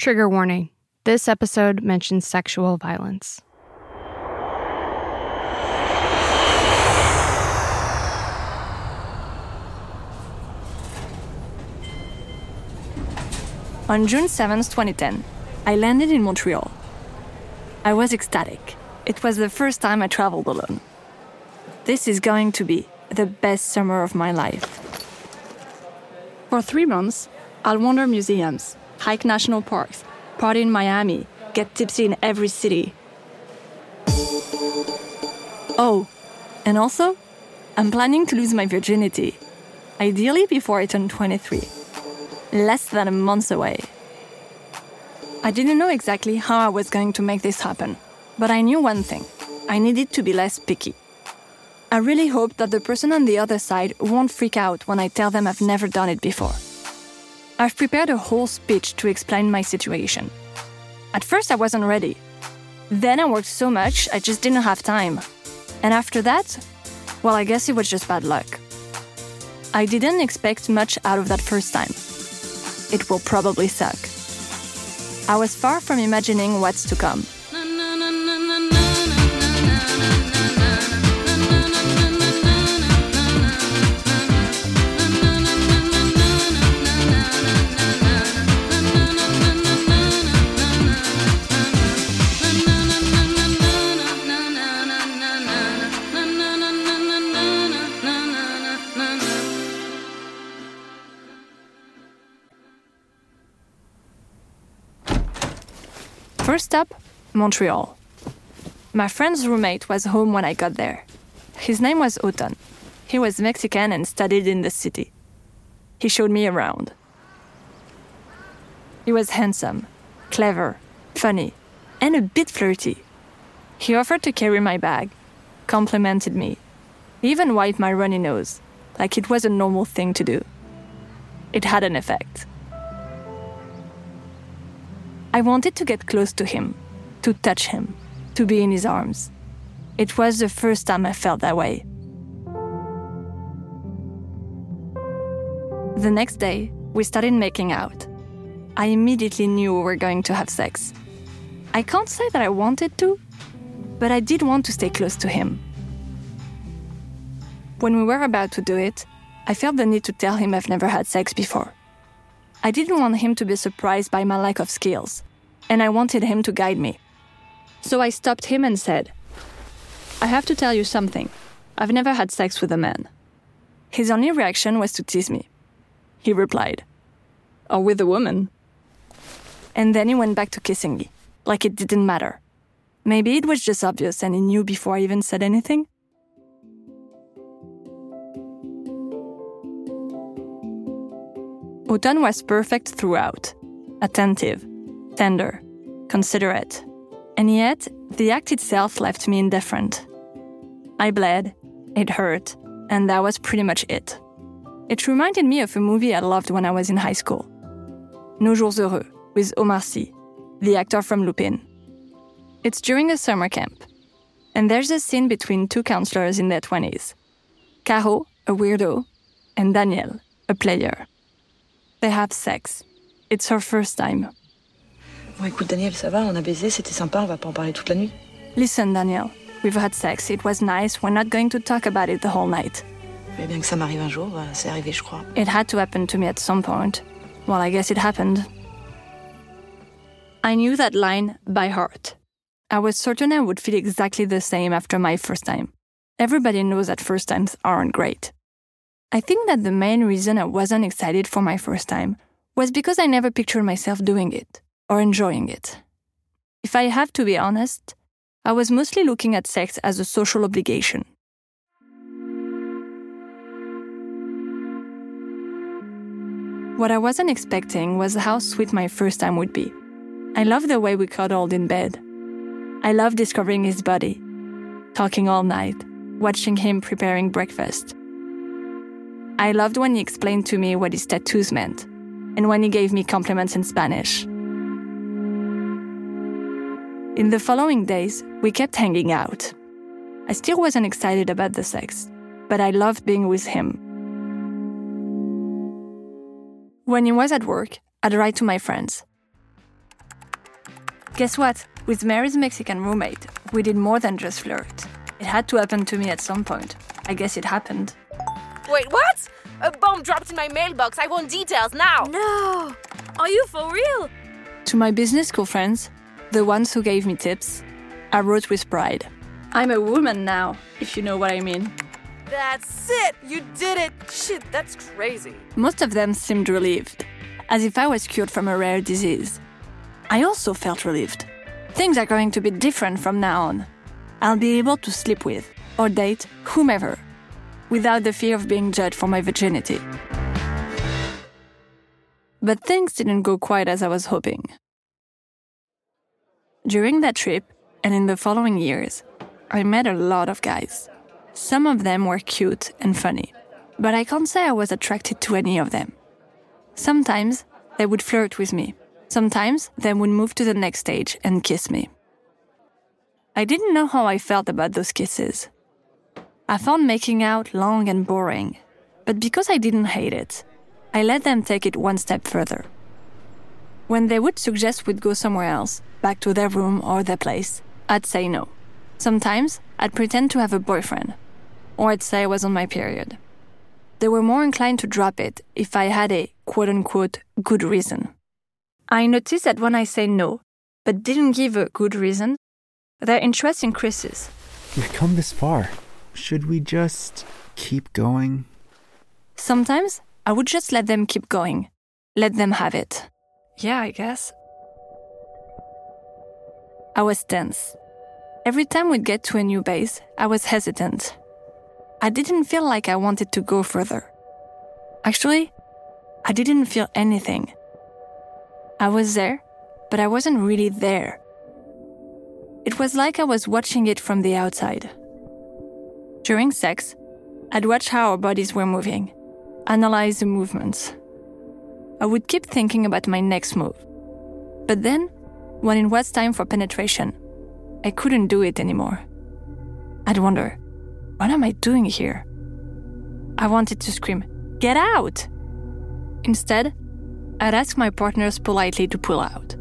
Trigger warning this episode mentions sexual violence. On June 7, 2010, I landed in Montreal. I was ecstatic. It was the first time I traveled alone. This is going to be the best summer of my life. For three months, I'll wander museums, hike national parks, party in Miami, get tipsy in every city. Oh, and also, I'm planning to lose my virginity, ideally before I turn 23, less than a month away. I didn't know exactly how I was going to make this happen, but I knew one thing I needed to be less picky. I really hope that the person on the other side won't freak out when I tell them I've never done it before. I've prepared a whole speech to explain my situation. At first, I wasn't ready. Then I worked so much, I just didn't have time. And after that, well, I guess it was just bad luck. I didn't expect much out of that first time. It will probably suck. I was far from imagining what's to come. First stop, Montreal. My friend's roommate was home when I got there. His name was Oton. He was Mexican and studied in the city. He showed me around. He was handsome, clever, funny, and a bit flirty. He offered to carry my bag, complimented me, even wiped my runny nose, like it was a normal thing to do. It had an effect. I wanted to get close to him, to touch him, to be in his arms. It was the first time I felt that way. The next day, we started making out. I immediately knew we were going to have sex. I can't say that I wanted to, but I did want to stay close to him. When we were about to do it, I felt the need to tell him I've never had sex before. I didn't want him to be surprised by my lack of skills, and I wanted him to guide me. So I stopped him and said, I have to tell you something. I've never had sex with a man. His only reaction was to tease me. He replied, Or with a woman. And then he went back to kissing me, like it didn't matter. Maybe it was just obvious and he knew before I even said anything. Oton was perfect throughout attentive, tender, considerate. And yet, the act itself left me indifferent. I bled, it hurt, and that was pretty much it. It reminded me of a movie I loved when I was in high school Nos Jours Heureux, with Omar Sy, the actor from Lupin. It's during a summer camp, and there's a scene between two counselors in their 20s Caro, a weirdo, and Daniel, a player. They have sex. It's her first time. Bon, écoute, Daniel, ça va, on a baisé, c'était sympa, on va pas en parler toute la nuit. Listen, Daniel, we've had sex. It was nice. We're not going to talk about it the whole night. Mais bien que ça m'arrive un jour, euh, c'est arrivé, je crois. It had to happen to me at some point. Well, I guess it happened. I knew that line by heart. I was certain I would feel exactly the same after my first time. Everybody knows that first times aren't great. I think that the main reason I wasn't excited for my first time was because I never pictured myself doing it or enjoying it. If I have to be honest, I was mostly looking at sex as a social obligation. What I wasn't expecting was how sweet my first time would be. I loved the way we cuddled in bed. I loved discovering his body, talking all night, watching him preparing breakfast. I loved when he explained to me what his tattoos meant, and when he gave me compliments in Spanish. In the following days, we kept hanging out. I still wasn't excited about the sex, but I loved being with him. When he was at work, I'd write to my friends. Guess what? With Mary's Mexican roommate, we did more than just flirt. It had to happen to me at some point. I guess it happened. Wait, what? A bomb dropped in my mailbox. I want details now. No! Are you for real? To my business school friends, the ones who gave me tips, I wrote with pride. I'm a woman now, if you know what I mean. That's it. You did it. Shit, that's crazy. Most of them seemed relieved, as if I was cured from a rare disease. I also felt relieved. Things are going to be different from now on. I'll be able to sleep with or date whomever without the fear of being judged for my virginity. But things didn't go quite as I was hoping. During that trip, and in the following years, I met a lot of guys. Some of them were cute and funny, but I can't say I was attracted to any of them. Sometimes they would flirt with me. Sometimes they would move to the next stage and kiss me. I didn't know how I felt about those kisses. I found making out long and boring, but because I didn't hate it, I let them take it one step further. When they would suggest we'd go somewhere else, back to their room or their place, I'd say no. Sometimes I'd pretend to have a boyfriend, or I'd say I was on my period. They were more inclined to drop it if I had a quote unquote good reason. I noticed that when I say no, but didn't give a good reason, their interest increases. We've come this far. Should we just keep going? Sometimes I would just let them keep going, let them have it. Yeah, I guess. I was tense. Every time we'd get to a new base, I was hesitant. I didn't feel like I wanted to go further. Actually, I didn't feel anything. I was there, but I wasn't really there. It was like I was watching it from the outside. During sex, I'd watch how our bodies were moving, analyze the movements. I would keep thinking about my next move. But then, when it was time for penetration, I couldn't do it anymore. I'd wonder, what am I doing here? I wanted to scream, Get out! Instead, I'd ask my partners politely to pull out.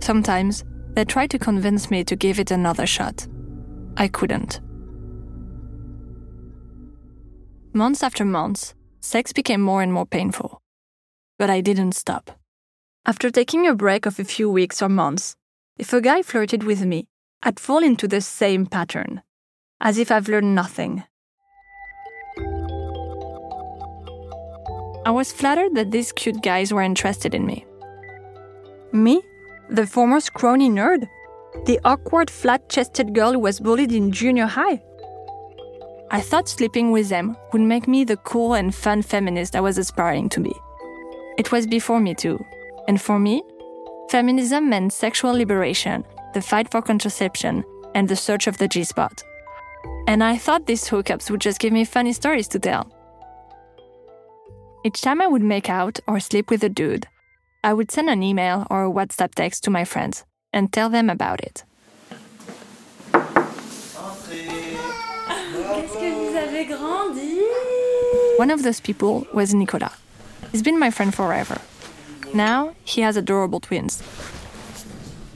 Sometimes, they tried to convince me to give it another shot. I couldn't. Months after months, sex became more and more painful. But I didn't stop. After taking a break of a few weeks or months, if a guy flirted with me, I'd fall into the same pattern, as if I've learned nothing. I was flattered that these cute guys were interested in me. Me, the former scrawny nerd, the awkward flat chested girl who was bullied in junior high. I thought sleeping with them would make me the cool and fun feminist I was aspiring to be. It was before me too, and for me, feminism meant sexual liberation, the fight for contraception, and the search of the G spot. And I thought these hookups would just give me funny stories to tell. Each time I would make out or sleep with a dude, I would send an email or a WhatsApp text to my friends and tell them about it. One of those people was Nicolas. He's been my friend forever. Now he has adorable twins.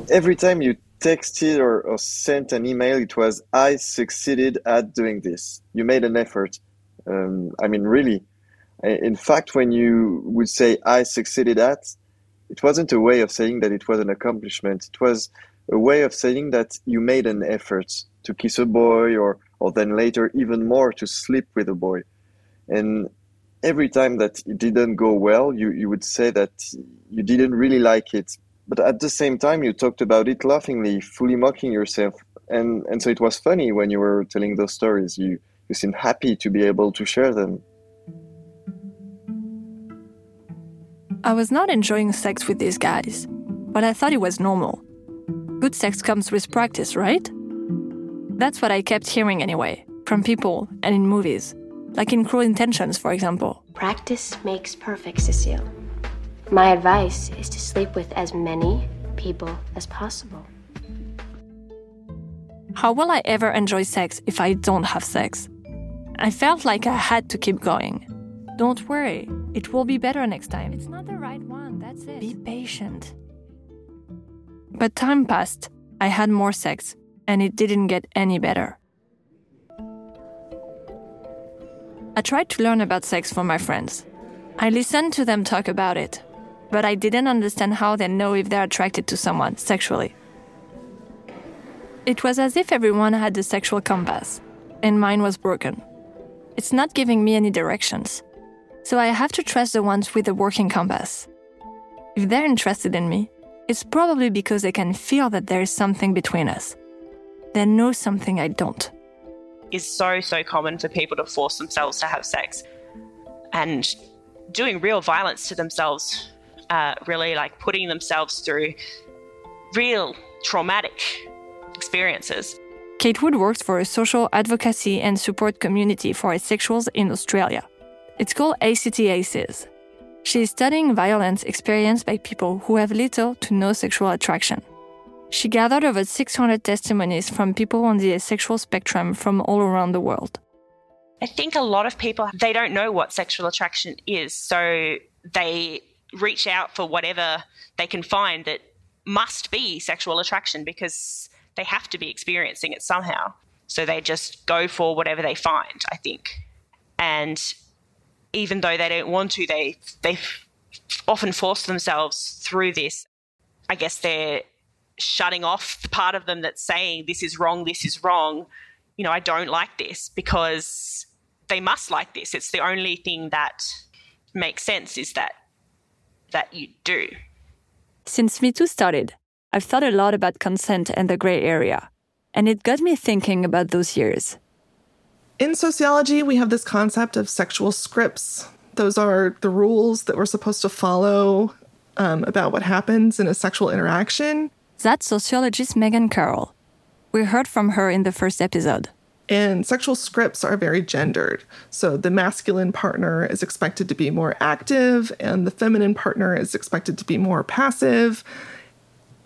Every time you texted or, or sent an email, it was, I succeeded at doing this. You made an effort. Um, I mean, really. In fact, when you would say, I succeeded at, it wasn't a way of saying that it was an accomplishment. It was a way of saying that you made an effort to kiss a boy or, or then later even more to sleep with a boy. And every time that it didn't go well, you, you would say that you didn't really like it. But at the same time, you talked about it laughingly, fully mocking yourself. And, and so it was funny when you were telling those stories. You, you seemed happy to be able to share them. I was not enjoying sex with these guys, but I thought it was normal. Good sex comes with practice, right? That's what I kept hearing anyway, from people and in movies, like in Cruel Intentions, for example. Practice makes perfect, Cecile. My advice is to sleep with as many people as possible. How will I ever enjoy sex if I don't have sex? I felt like I had to keep going. Don't worry, it will be better next time. It's not the right one, that's it. Be patient. But time passed, I had more sex, and it didn't get any better. I tried to learn about sex from my friends. I listened to them talk about it, but I didn't understand how they know if they're attracted to someone sexually. It was as if everyone had a sexual compass, and mine was broken. It's not giving me any directions, so I have to trust the ones with a working compass. If they're interested in me, it's probably because they can feel that there is something between us. They know something I don't. It's so, so common for people to force themselves to have sex and doing real violence to themselves, uh, really like putting themselves through real traumatic experiences. Kate Wood works for a social advocacy and support community for asexuals in Australia. It's called ACT ACEs. She is studying violence experienced by people who have little to no sexual attraction. She gathered over 600 testimonies from people on the asexual spectrum from all around the world. I think a lot of people they don't know what sexual attraction is, so they reach out for whatever they can find that must be sexual attraction because they have to be experiencing it somehow. So they just go for whatever they find, I think. And even though they don't want to, they they often force themselves through this. I guess they're shutting off the part of them that's saying this is wrong, this is wrong. You know, I don't like this because they must like this. It's the only thing that makes sense is that that you do. Since Me Too started, I've thought a lot about consent and the gray area, and it got me thinking about those years. In sociology, we have this concept of sexual scripts. Those are the rules that we're supposed to follow um, about what happens in a sexual interaction. That's sociologist Megan Carroll. We heard from her in the first episode. And sexual scripts are very gendered. So the masculine partner is expected to be more active, and the feminine partner is expected to be more passive.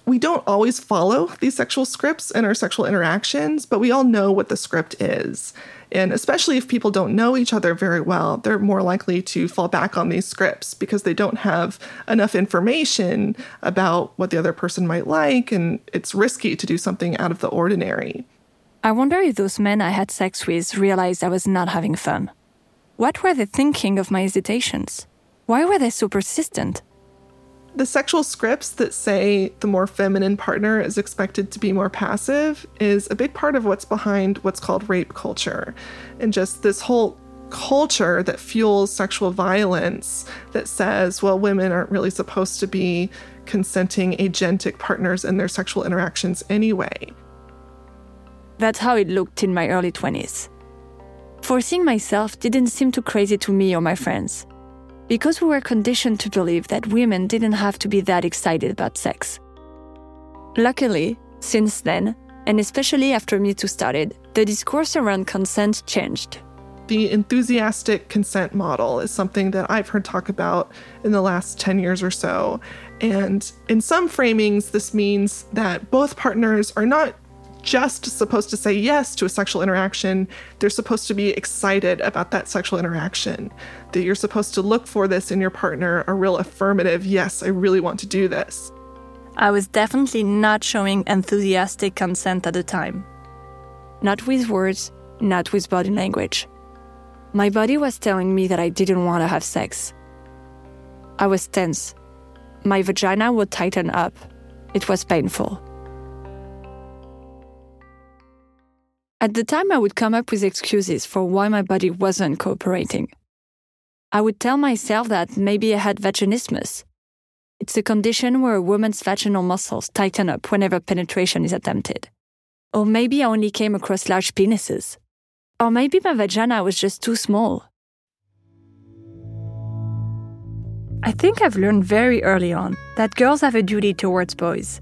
We don't always follow these sexual scripts in our sexual interactions, but we all know what the script is. And especially if people don't know each other very well, they're more likely to fall back on these scripts because they don't have enough information about what the other person might like, and it's risky to do something out of the ordinary. I wonder if those men I had sex with realized I was not having fun. What were they thinking of my hesitations? Why were they so persistent? The sexual scripts that say the more feminine partner is expected to be more passive is a big part of what's behind what's called rape culture. And just this whole culture that fuels sexual violence that says, well, women aren't really supposed to be consenting agentic partners in their sexual interactions anyway. That's how it looked in my early 20s. Forcing myself didn't seem too crazy to me or my friends because we were conditioned to believe that women didn't have to be that excited about sex. Luckily, since then, and especially after Me Too started, the discourse around consent changed. The enthusiastic consent model is something that I've heard talk about in the last 10 years or so. And in some framings, this means that both partners are not just supposed to say yes to a sexual interaction. They're supposed to be excited about that sexual interaction. That you're supposed to look for this in your partner a real affirmative, yes, I really want to do this. I was definitely not showing enthusiastic consent at the time. Not with words, not with body language. My body was telling me that I didn't want to have sex. I was tense. My vagina would tighten up. It was painful. At the time, I would come up with excuses for why my body wasn't cooperating. I would tell myself that maybe I had vaginismus. It's a condition where a woman's vaginal muscles tighten up whenever penetration is attempted. Or maybe I only came across large penises. Or maybe my vagina was just too small. I think I've learned very early on that girls have a duty towards boys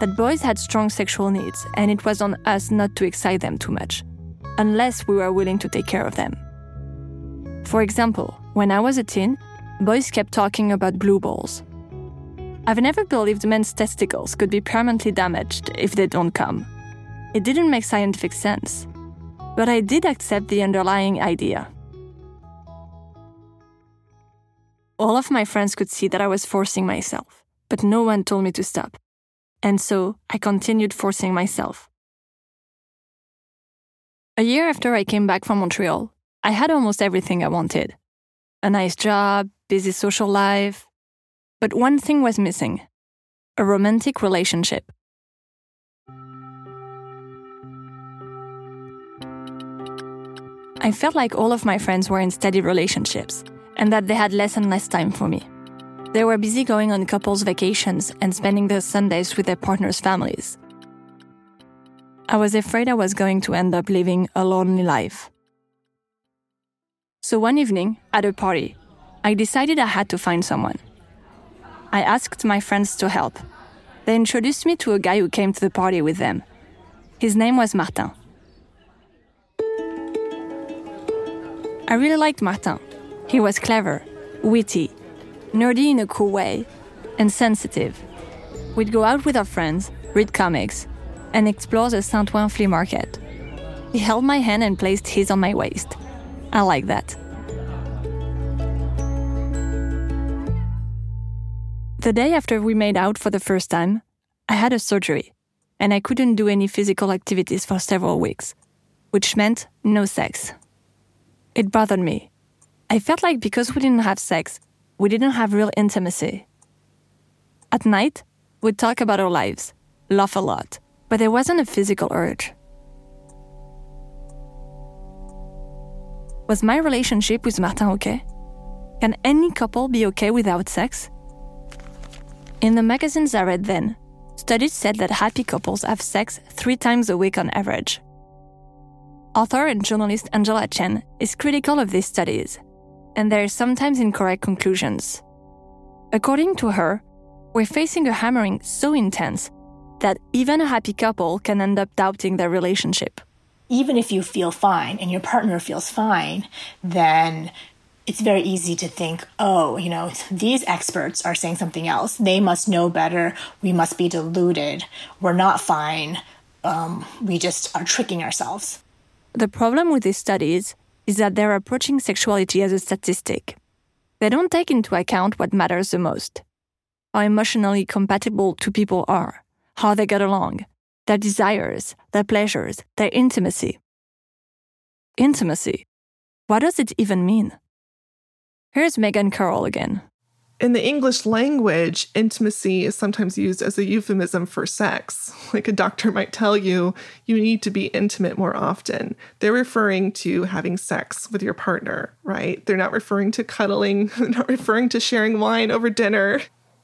that boys had strong sexual needs, and it was on us not to excite them too much, unless we were willing to take care of them. For example, when I was a teen, boys kept talking about blue balls. I've never believed men's testicles could be permanently damaged if they don't come. It didn't make scientific sense, but I did accept the underlying idea. All of my friends could see that I was forcing myself, but no one told me to stop. And so I continued forcing myself. A year after I came back from Montreal, I had almost everything I wanted a nice job, busy social life. But one thing was missing a romantic relationship. I felt like all of my friends were in steady relationships and that they had less and less time for me. They were busy going on couples' vacations and spending their Sundays with their partners' families. I was afraid I was going to end up living a lonely life. So one evening, at a party, I decided I had to find someone. I asked my friends to help. They introduced me to a guy who came to the party with them. His name was Martin. I really liked Martin. He was clever, witty, nerdy in a cool way, and sensitive. We'd go out with our friends, read comics, and explore the Saint Ouen flea market. He held my hand and placed his on my waist. I like that. The day after we made out for the first time, I had a surgery, and I couldn't do any physical activities for several weeks, which meant no sex. It bothered me. I felt like because we didn't have sex, we didn't have real intimacy. At night, we'd talk about our lives, laugh a lot, but there wasn't a physical urge. Was my relationship with Martin okay? Can any couple be okay without sex? In the magazines I read then, studies said that happy couples have sex three times a week on average. Author and journalist Angela Chen is critical of these studies, and there are sometimes incorrect conclusions. According to her, we're facing a hammering so intense that even a happy couple can end up doubting their relationship. Even if you feel fine and your partner feels fine, then it's very easy to think, oh, you know, these experts are saying something else. They must know better. We must be deluded. We're not fine. Um, we just are tricking ourselves. The problem with these studies is that they're approaching sexuality as a statistic. They don't take into account what matters the most how emotionally compatible two people are, how they get along, their desires, their pleasures, their intimacy. Intimacy. What does it even mean? Here's Megan Carroll again. In the English language, intimacy is sometimes used as a euphemism for sex. Like a doctor might tell you, you need to be intimate more often. They're referring to having sex with your partner, right? They're not referring to cuddling, they're not referring to sharing wine over dinner.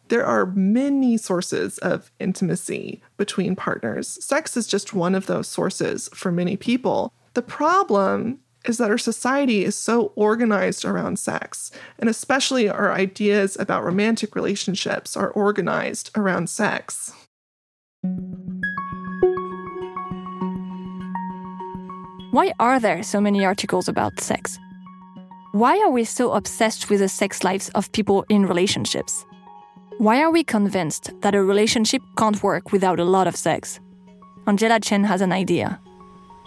There are many sources of intimacy between partners. Sex is just one of those sources for many people. The problem is that our society is so organized around sex, and especially our ideas about romantic relationships are organized around sex. Why are there so many articles about sex? Why are we so obsessed with the sex lives of people in relationships? Why are we convinced that a relationship can't work without a lot of sex? Angela Chen has an idea.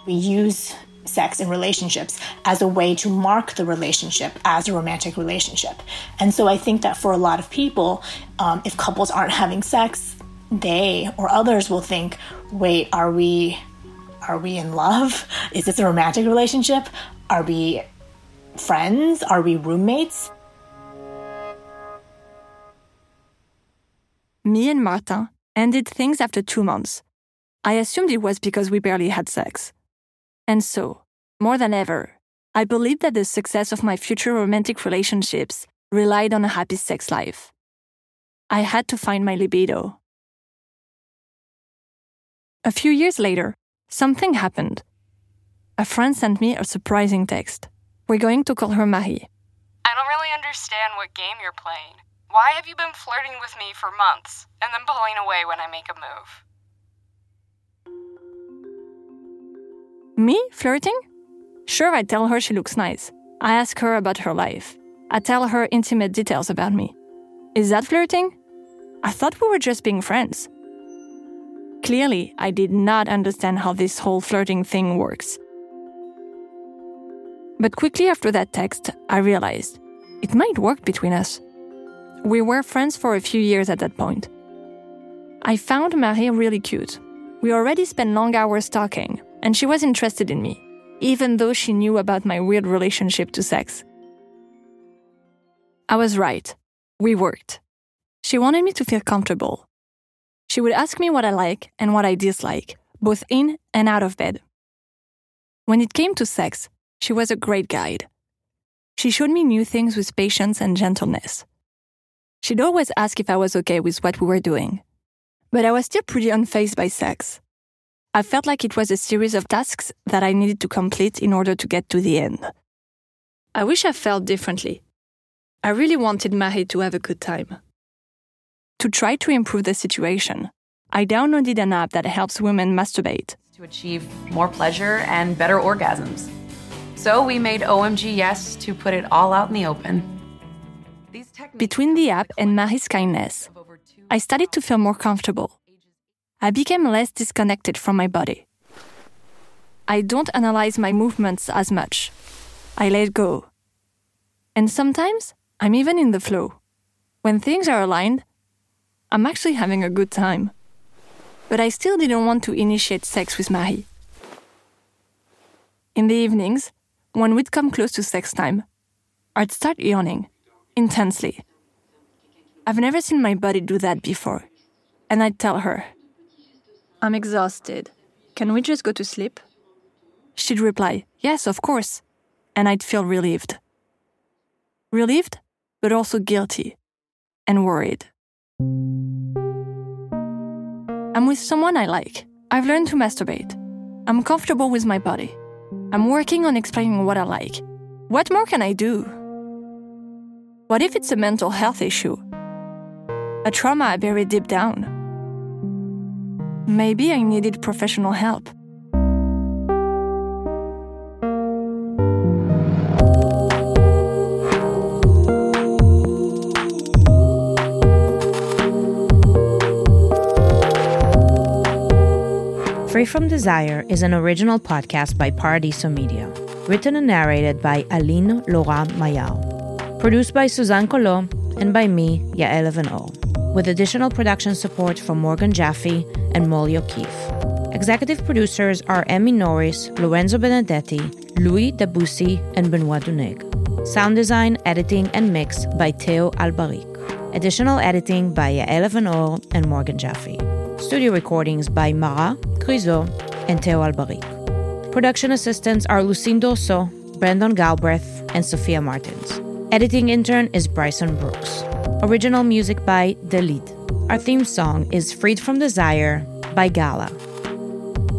We use sex in relationships as a way to mark the relationship as a romantic relationship. And so I think that for a lot of people, um, if couples aren't having sex, they or others will think, wait, are we are we in love? Is this a romantic relationship? Are we friends? Are we roommates? Me and Martin ended things after two months. I assumed it was because we barely had sex. And so, more than ever, I believed that the success of my future romantic relationships relied on a happy sex life. I had to find my libido. A few years later, something happened. A friend sent me a surprising text. We're going to call her Marie. I don't really understand what game you're playing. Why have you been flirting with me for months and then pulling away when I make a move? Me flirting? Sure, I tell her she looks nice. I ask her about her life. I tell her intimate details about me. Is that flirting? I thought we were just being friends. Clearly, I did not understand how this whole flirting thing works. But quickly after that text, I realized it might work between us. We were friends for a few years at that point. I found Marie really cute. We already spent long hours talking, and she was interested in me, even though she knew about my weird relationship to sex. I was right. We worked. She wanted me to feel comfortable. She would ask me what I like and what I dislike, both in and out of bed. When it came to sex, she was a great guide. She showed me new things with patience and gentleness. She'd always ask if I was okay with what we were doing. But I was still pretty unfazed by sex. I felt like it was a series of tasks that I needed to complete in order to get to the end. I wish I felt differently. I really wanted Marie to have a good time. To try to improve the situation, I downloaded an app that helps women masturbate. To achieve more pleasure and better orgasms. So we made OMGYes to put it all out in the open. Between the app and Marie's kindness, I started to feel more comfortable. I became less disconnected from my body. I don't analyze my movements as much. I let go. And sometimes I'm even in the flow. When things are aligned, I'm actually having a good time. But I still didn't want to initiate sex with Marie. In the evenings, when we'd come close to sex time, I'd start yawning intensely. I've never seen my body do that before. And I'd tell her, I'm exhausted. Can we just go to sleep? She'd reply, Yes, of course. And I'd feel relieved. Relieved, but also guilty and worried. I'm with someone I like. I've learned to masturbate. I'm comfortable with my body. I'm working on explaining what I like. What more can I do? What if it's a mental health issue? A trauma I buried deep down? Maybe I needed professional help. Free from Desire is an original podcast by Paradiso Media, written and narrated by Aline Laurent Mayard, produced by Suzanne Collot and by me, Yael Evan-O, with additional production support from Morgan Jaffe and Molly O'Keefe. Executive producers are Emmy Norris, Lorenzo Benedetti, Louis Debussy, and Benoit Duneg. Sound design, editing, and mix by Theo Albaric. Additional editing by Yael Evan-O and Morgan Jaffe. Studio recordings by Mara, Criso, and Theo Albaric. Production assistants are Lucine Dorso, Brandon Galbraith, and Sophia Martins. Editing intern is Bryson Brooks. Original music by The. Our theme song is Freed from Desire by Gala.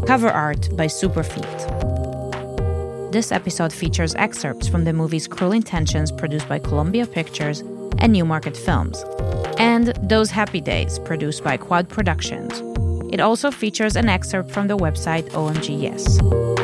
Cover art by Superfeet. This episode features excerpts from the movies Cruel Intentions, produced by Columbia Pictures and Newmarket Films, and Those Happy Days, produced by Quad Productions. It also features an excerpt from the website OMGYes.